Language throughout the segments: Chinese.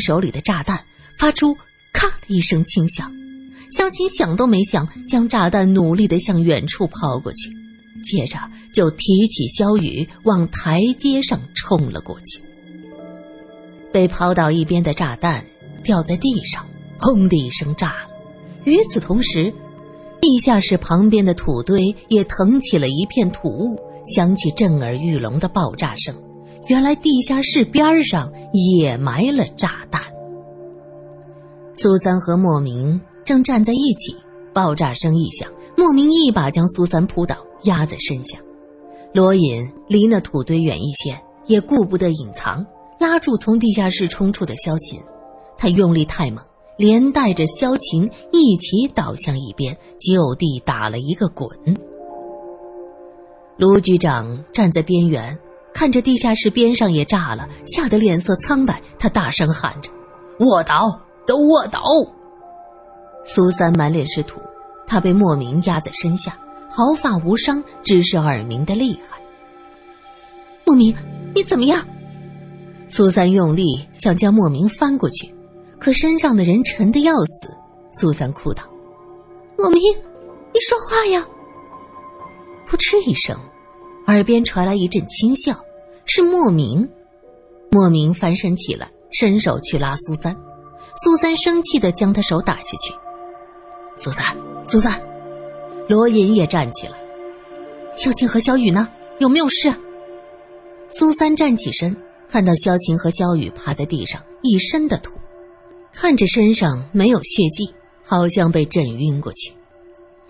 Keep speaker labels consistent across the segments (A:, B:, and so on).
A: 手里的炸弹发出“咔”的一声轻响，萧晴想都没想，将炸弹努力的向远处抛过去，接着就提起萧雨往台阶上冲了过去。被抛到一边的炸弹掉在地上，轰的一声炸了。与此同时，地下室旁边的土堆也腾起了一片土雾，响起震耳欲聋的爆炸声。原来地下室边上也埋了炸弹。苏三和莫名正站在一起，爆炸声一响，莫名一把将苏三扑倒，压在身下。罗隐离那土堆远一些，也顾不得隐藏，拉住从地下室冲出的萧琴。他用力太猛，连带着萧琴一起倒向一边，就地打了一个滚。卢局长站在边缘。看着地下室边上也炸了，吓得脸色苍白。他大声喊着：“卧倒，都卧倒！”苏三满脸是土，他被莫名压在身下，毫发无伤，只是耳鸣的厉害。莫名，你怎么样？苏三用力想将莫名翻过去，可身上的人沉得要死。苏三哭道：“莫名，你说话呀！”扑哧一声，耳边传来一阵轻笑。是莫名，莫名翻身起来，伸手去拉苏三，苏三生气的将他手打下去。苏三，苏三，罗隐也站起来。萧晴和萧雨呢？有没有事？苏三站起身，看到萧晴和萧雨趴在地上，一身的土，看着身上没有血迹，好像被震晕过去。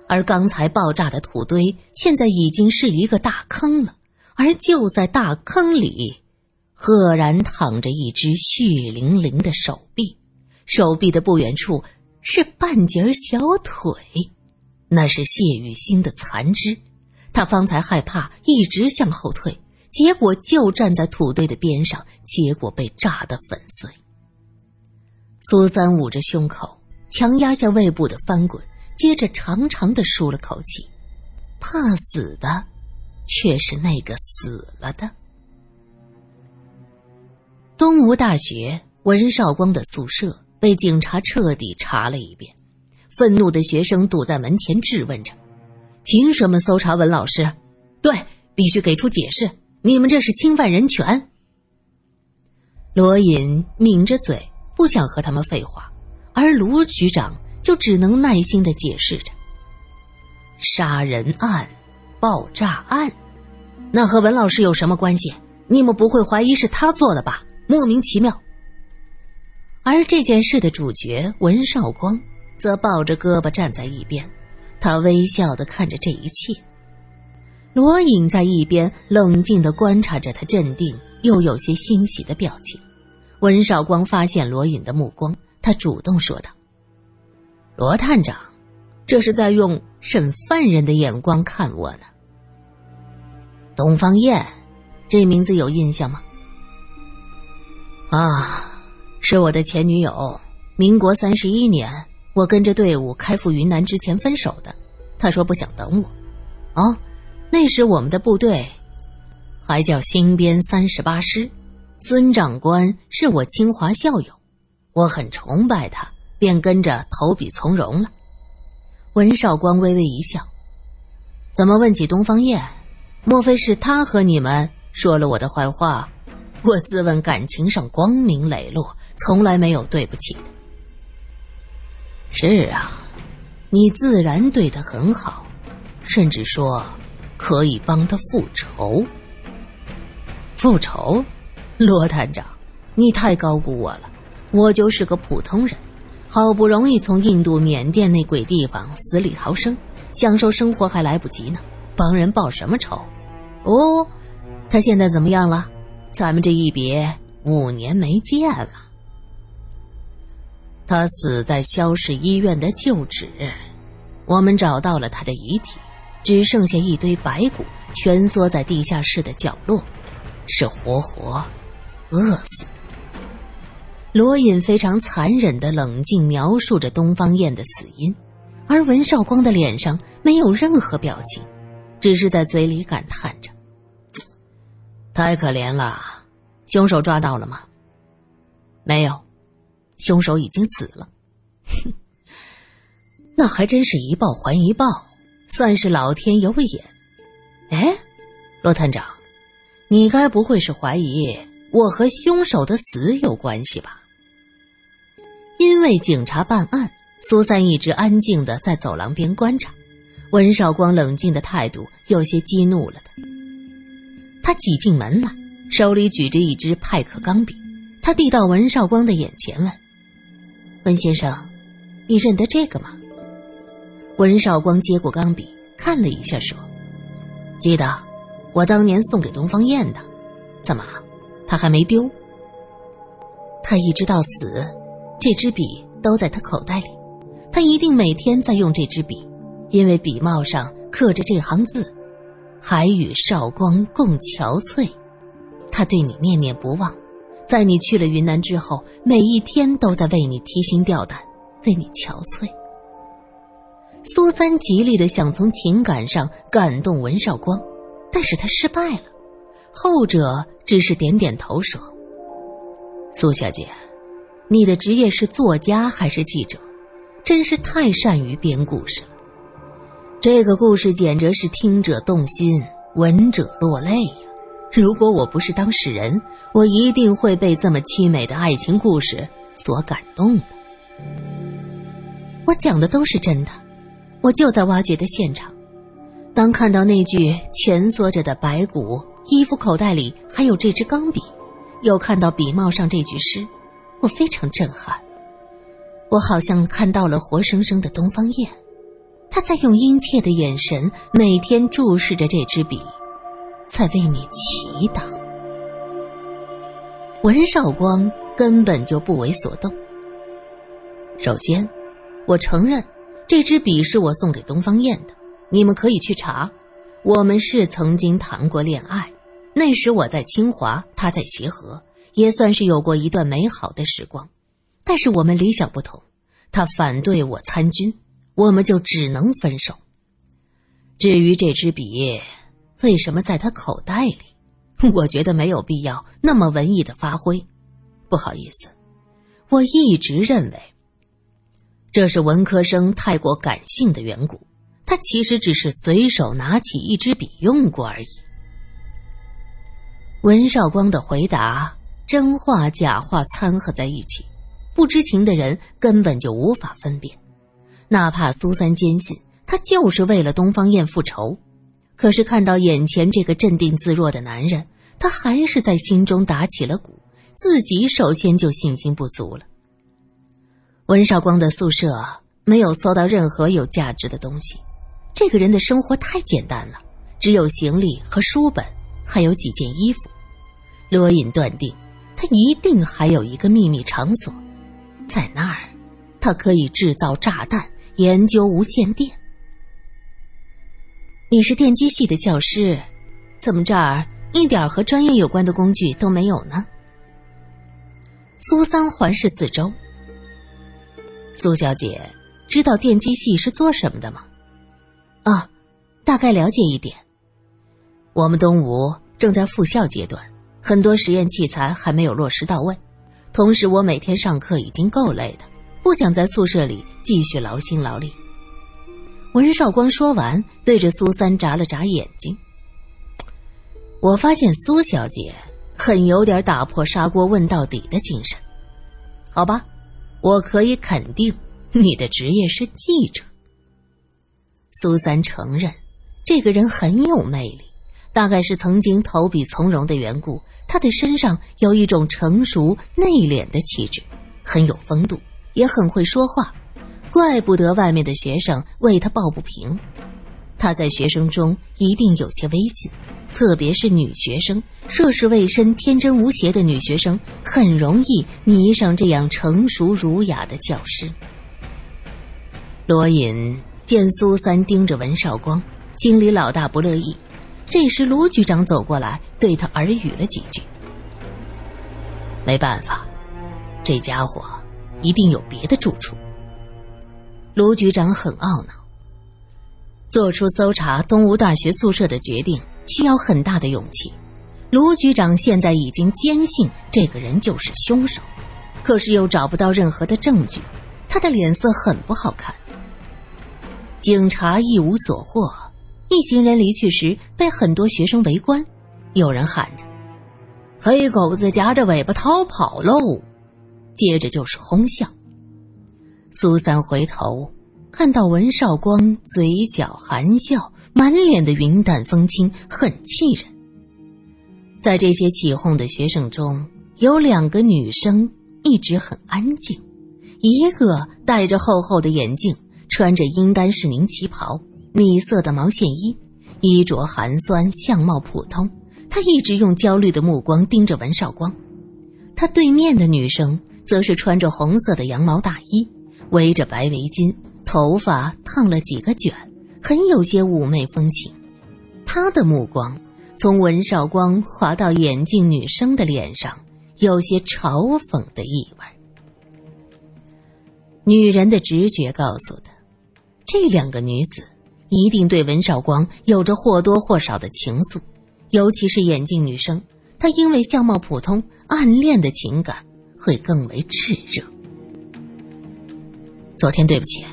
A: 而刚才爆炸的土堆，现在已经是一个大坑了。而就在大坑里，赫然躺着一只血淋淋的手臂，手臂的不远处是半截小腿，那是谢雨欣的残肢。他方才害怕，一直向后退，结果就站在土堆的边上，结果被炸得粉碎。苏三捂着胸口，强压下胃部的翻滚，接着长长的舒了口气，怕死的。却是那个死了的。东吴大学文少光的宿舍被警察彻底查了一遍，愤怒的学生堵在门前质问着：“凭什么搜查文老师？对，必须给出解释！你们这是侵犯人权！”罗隐抿着嘴，不想和他们废话，而卢局长就只能耐心的解释着：“杀人案。”爆炸案，那和文老师有什么关系？你们不会怀疑是他做的吧？莫名其妙。而这件事的主角文少光则抱着胳膊站在一边，他微笑的看着这一切。罗隐在一边冷静的观察着他镇定又有些欣喜的表情。文少光发现罗隐的目光，他主动说道：“罗探长，这是在用。”审犯人的眼光看我呢。东方燕，这名字有印象吗？啊，是我的前女友。民国三十一年，我跟着队伍开赴云南之前分手的。她说不想等我。哦，那时我们的部队还叫新编三十八师，孙长官是我清华校友，我很崇拜他，便跟着投笔从戎了。文少光微微一笑：“怎么问起东方燕？莫非是他和你们说了我的坏话？我自问感情上光明磊落，从来没有对不起的。是啊，你自然对他很好，甚至说可以帮他复仇。复仇，罗探长，你太高估我了，我就是个普通人。”好不容易从印度、缅甸那鬼地方死里逃生，享受生活还来不及呢，帮人报什么仇？哦，他现在怎么样了？咱们这一别五年没见了。他死在肖氏医院的旧址，我们找到了他的遗体，只剩下一堆白骨，蜷缩在地下室的角落，是活活饿死的。罗隐非常残忍的冷静描述着东方燕的死因，而文少光的脸上没有任何表情，只是在嘴里感叹着：“太可怜了。”凶手抓到了吗？没有，凶手已经死了。哼，那还真是一报还一报，算是老天有眼。哎，罗探长，你该不会是怀疑我和凶手的死有关系吧？因为警察办案，苏三一直安静的在走廊边观察。文少光冷静的态度有些激怒了他。他挤进门来，手里举着一支派克钢笔，他递到文少光的眼前问：“文先生，你认得这个吗？”文少光接过钢笔，看了一下，说：“记得，我当年送给东方燕的。怎么，他还没丢？他一直到死，这支笔都在他口袋里。他一定每天在用这支笔。”因为笔帽上刻着这行字：“还与少光共憔悴。”他对你念念不忘，在你去了云南之后，每一天都在为你提心吊胆，为你憔悴。苏三极力的想从情感上感动文少光，但是他失败了。后者只是点点头说：“苏小姐，你的职业是作家还是记者？真是太善于编故事了。”这个故事简直是听者动心，闻者落泪呀！如果我不是当事人，我一定会被这么凄美的爱情故事所感动的。我讲的都是真的，我就在挖掘的现场。当看到那具蜷缩着的白骨，衣服口袋里还有这支钢笔，又看到笔帽上这句诗，我非常震撼。我好像看到了活生生的东方燕。他在用殷切的眼神每天注视着这支笔，在为你祈祷。文少光根本就不为所动。首先，我承认这支笔是我送给东方燕的，你们可以去查。我们是曾经谈过恋爱，那时我在清华，他在协和，也算是有过一段美好的时光。但是我们理想不同，他反对我参军。我们就只能分手。至于这支笔为什么在他口袋里，我觉得没有必要那么文艺的发挥。不好意思，我一直认为这是文科生太过感性的缘故。他其实只是随手拿起一支笔用过而已。文少光的回答真话假话掺和在一起，不知情的人根本就无法分辨。哪怕苏三坚信他就是为了东方燕复仇，可是看到眼前这个镇定自若的男人，他还是在心中打起了鼓，自己首先就信心不足了。文少光的宿舍没有搜到任何有价值的东西，这个人的生活太简单了，只有行李和书本，还有几件衣服。罗隐断定，他一定还有一个秘密场所，在那儿，他可以制造炸弹。研究无线电。你是电机系的教师，怎么这儿一点和专业有关的工具都没有呢？苏三环视四周。苏小姐，知道电机系是做什么的吗？啊，大概了解一点。我们东吴正在复校阶段，很多实验器材还没有落实到位。同时，我每天上课已经够累的。不想在宿舍里继续劳心劳力。文少光说完，对着苏三眨了眨眼睛。我发现苏小姐很有点打破砂锅问到底的精神。好吧，我可以肯定你的职业是记者。苏三承认，这个人很有魅力，大概是曾经投笔从戎的缘故，他的身上有一种成熟内敛的气质，很有风度。也很会说话，怪不得外面的学生为他抱不平。他在学生中一定有些威信，特别是女学生，涉世未深、天真无邪的女学生很容易迷上这样成熟儒雅的教师。罗隐见苏三盯着文少光，心里老大不乐意。这时卢局长走过来，对他耳语了几句。没办法，这家伙。一定有别的住处。卢局长很懊恼。做出搜查东吴大学宿舍的决定需要很大的勇气。卢局长现在已经坚信这个人就是凶手，可是又找不到任何的证据，他的脸色很不好看。警察一无所获，一行人离去时被很多学生围观，有人喊着：“黑狗子夹着尾巴逃跑喽！”接着就是哄笑。苏三回头看到文少光嘴角含笑，满脸的云淡风轻，很气人。在这些起哄的学生中，有两个女生一直很安静，一个戴着厚厚的眼镜。穿着阴干士宁旗袍、米色的毛线衣，衣着寒酸，相貌普通。他一直用焦虑的目光盯着文少光。他对面的女生则是穿着红色的羊毛大衣，围着白围巾，头发烫了几个卷，很有些妩媚风情。他的目光从文少光滑到眼镜女生的脸上，有些嘲讽的意味。女人的直觉告诉她。这两个女子一定对文少光有着或多或少的情愫，尤其是眼镜女生，她因为相貌普通，暗恋的情感会更为炽热。昨天对不起。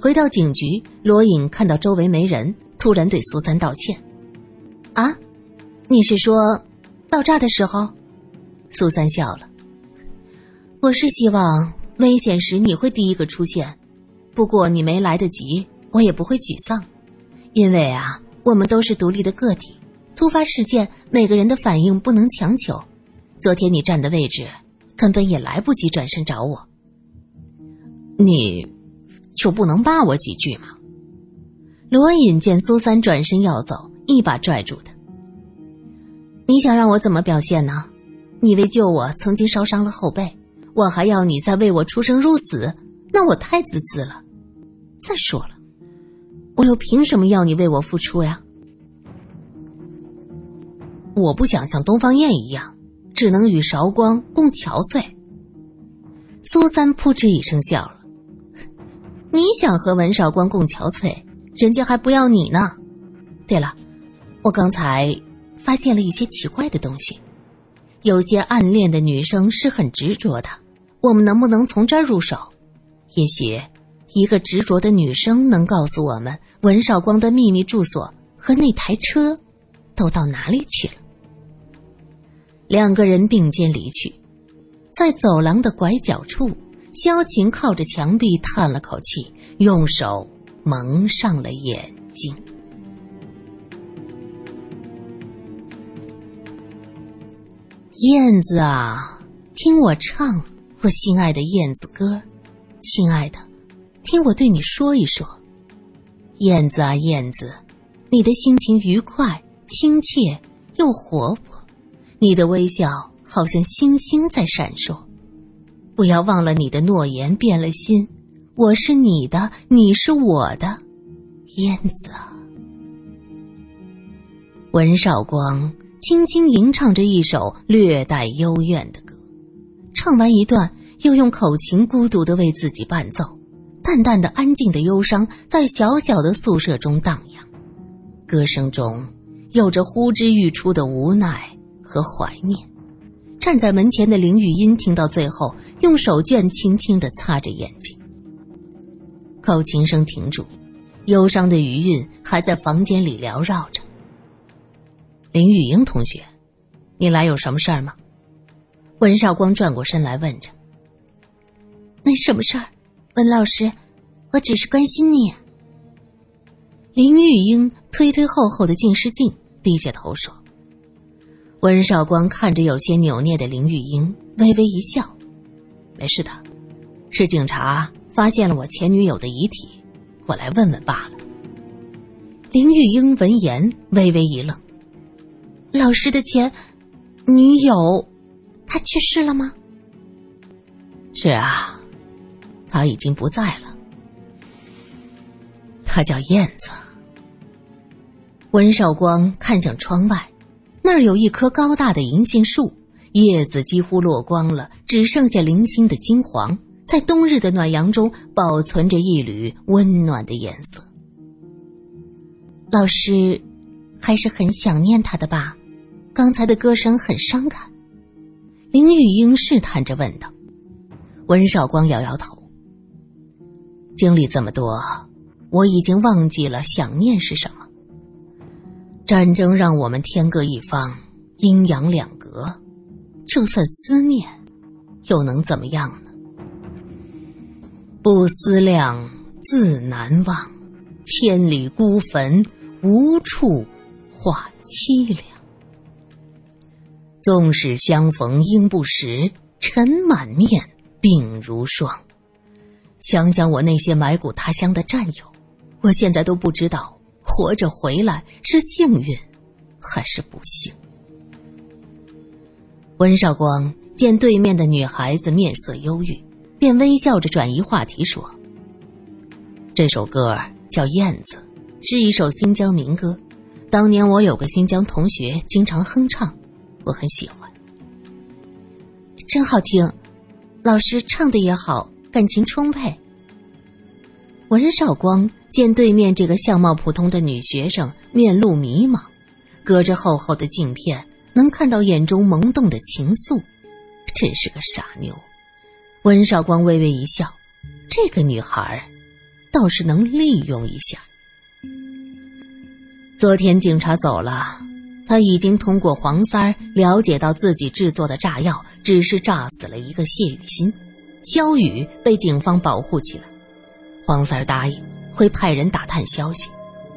A: 回到警局，罗颖看到周围没人，突然对苏三道歉：“啊，你是说到这的时候？”苏三笑了：“我是希望危险时你会第一个出现。”不过你没来得及，我也不会沮丧，因为啊，我们都是独立的个体，突发事件每个人的反应不能强求。昨天你站的位置，根本也来不及转身找我，你就不能骂我几句吗？罗隐见苏三转身要走，一把拽住他：“你想让我怎么表现呢？你为救我曾经烧伤了后背，我还要你再为我出生入死，那我太自私了。”再说了，我又凭什么要你为我付出呀？我不想像东方燕一样，只能与韶光共憔悴。苏三扑哧一声笑了：“你想和文韶光共憔悴，人家还不要你呢。对了，我刚才发现了一些奇怪的东西，有些暗恋的女生是很执着的，我们能不能从这儿入手？也许……”一个执着的女生能告诉我们文少光的秘密住所和那台车都到哪里去了。两个人并肩离去，在走廊的拐角处，萧晴靠着墙壁叹了口气，用手蒙上了眼睛。燕子啊，听我唱我心爱的燕子歌，亲爱的。听我对你说一说，燕子啊燕子，你的心情愉快、亲切又活泼，你的微笑好像星星在闪烁。不要忘了你的诺言，变了心，我是你的，你是我的，燕子啊。文少光轻轻吟唱着一首略带幽怨的歌，唱完一段，又用口琴孤独的为自己伴奏。淡淡的、安静的忧伤在小小的宿舍中荡漾，歌声中有着呼之欲出的无奈和怀念。站在门前的林玉音听到最后，用手绢轻轻的擦着眼睛。口琴声停住，忧伤的余韵还在房间里缭绕着。林玉英同学，你来有什么事儿吗？文少光转过身来问着。
B: 没什么事儿。温老师，我只是关心你。
A: 林玉英推推厚厚的近视镜，低下头说：“温少光看着有些扭捏的林玉英，微微一笑，没事的，是警察发现了我前女友的遗体，我来问问罢了。”林玉英闻言微微一愣：“
B: 老师的前女友，她去世了吗？”“
A: 是啊。”他已经不在了。他叫燕子。温少光看向窗外，那儿有一棵高大的银杏树，叶子几乎落光了，只剩下零星的金黄，在冬日的暖阳中保存着一缕温暖的颜色。
B: 老师，还是很想念他的吧？刚才的歌声很伤感。
A: 林玉英试探着问道：“温少光摇摇头。经历这么多，我已经忘记了想念是什么。战争让我们天各一方，阴阳两隔，就算思念，又能怎么样呢？不思量，自难忘。千里孤坟，无处话凄凉。纵使相逢应不识，尘满面，鬓如霜。想想我那些埋骨他乡的战友，我现在都不知道活着回来是幸运还是不幸。温少光见对面的女孩子面色忧郁，便微笑着转移话题说：“这首歌叫《燕子》，是一首新疆民歌。当年我有个新疆同学经常哼唱，我很喜欢，
B: 真好听。老师唱的也好。”感情充沛。
A: 文少光见对面这个相貌普通的女学生面露迷茫，隔着厚厚的镜片能看到眼中萌动的情愫，真是个傻妞。温少光微微一笑，这个女孩倒是能利用一下。昨天警察走了，他已经通过黄三儿了解到自己制作的炸药只是炸死了一个谢雨欣。肖雨被警方保护起来，黄三儿答应会派人打探消息，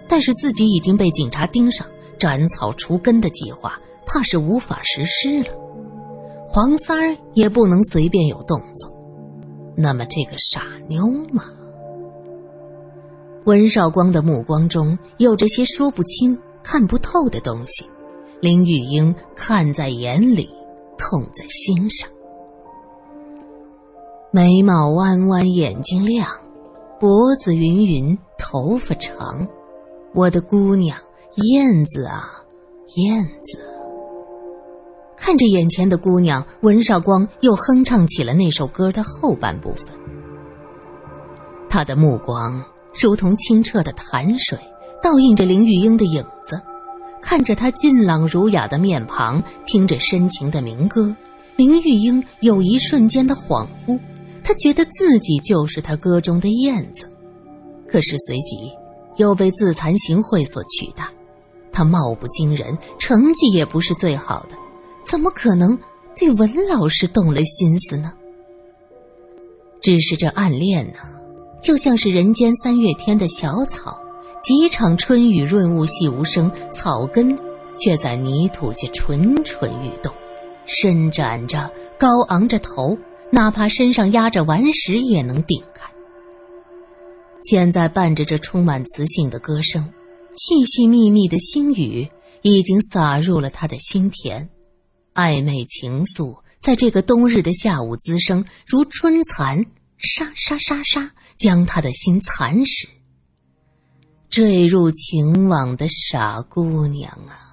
A: 但是自己已经被警察盯上，斩草除根的计划怕是无法实施了。黄三儿也不能随便有动作，那么这个傻妞嘛？温少光的目光中有着些说不清、看不透的东西，林玉英看在眼里，痛在心上。眉毛弯弯，眼睛亮，脖子匀匀，头发长。我的姑娘燕子啊，燕子。看着眼前的姑娘，文少光又哼唱起了那首歌的后半部分。他的目光如同清澈的潭水，倒映着林玉英的影子。看着她俊朗儒雅的面庞，听着深情的民歌，林玉英有一瞬间的恍惚。他觉得自己就是他歌中的燕子，可是随即又被自惭形秽所取代。他貌不惊人，成绩也不是最好的，怎么可能对文老师动了心思呢？只是这暗恋呢，就像是人间三月天的小草，几场春雨润物细无声，草根却在泥土下蠢蠢欲动，伸展着，高昂着头。哪怕身上压着顽石也能顶开。现在伴着这充满磁性的歌声，细细密密的星雨已经洒入了他的心田，暧昧情愫在这个冬日的下午滋生，如春蚕，沙沙沙沙将他的心蚕食。坠入情网的傻姑娘啊！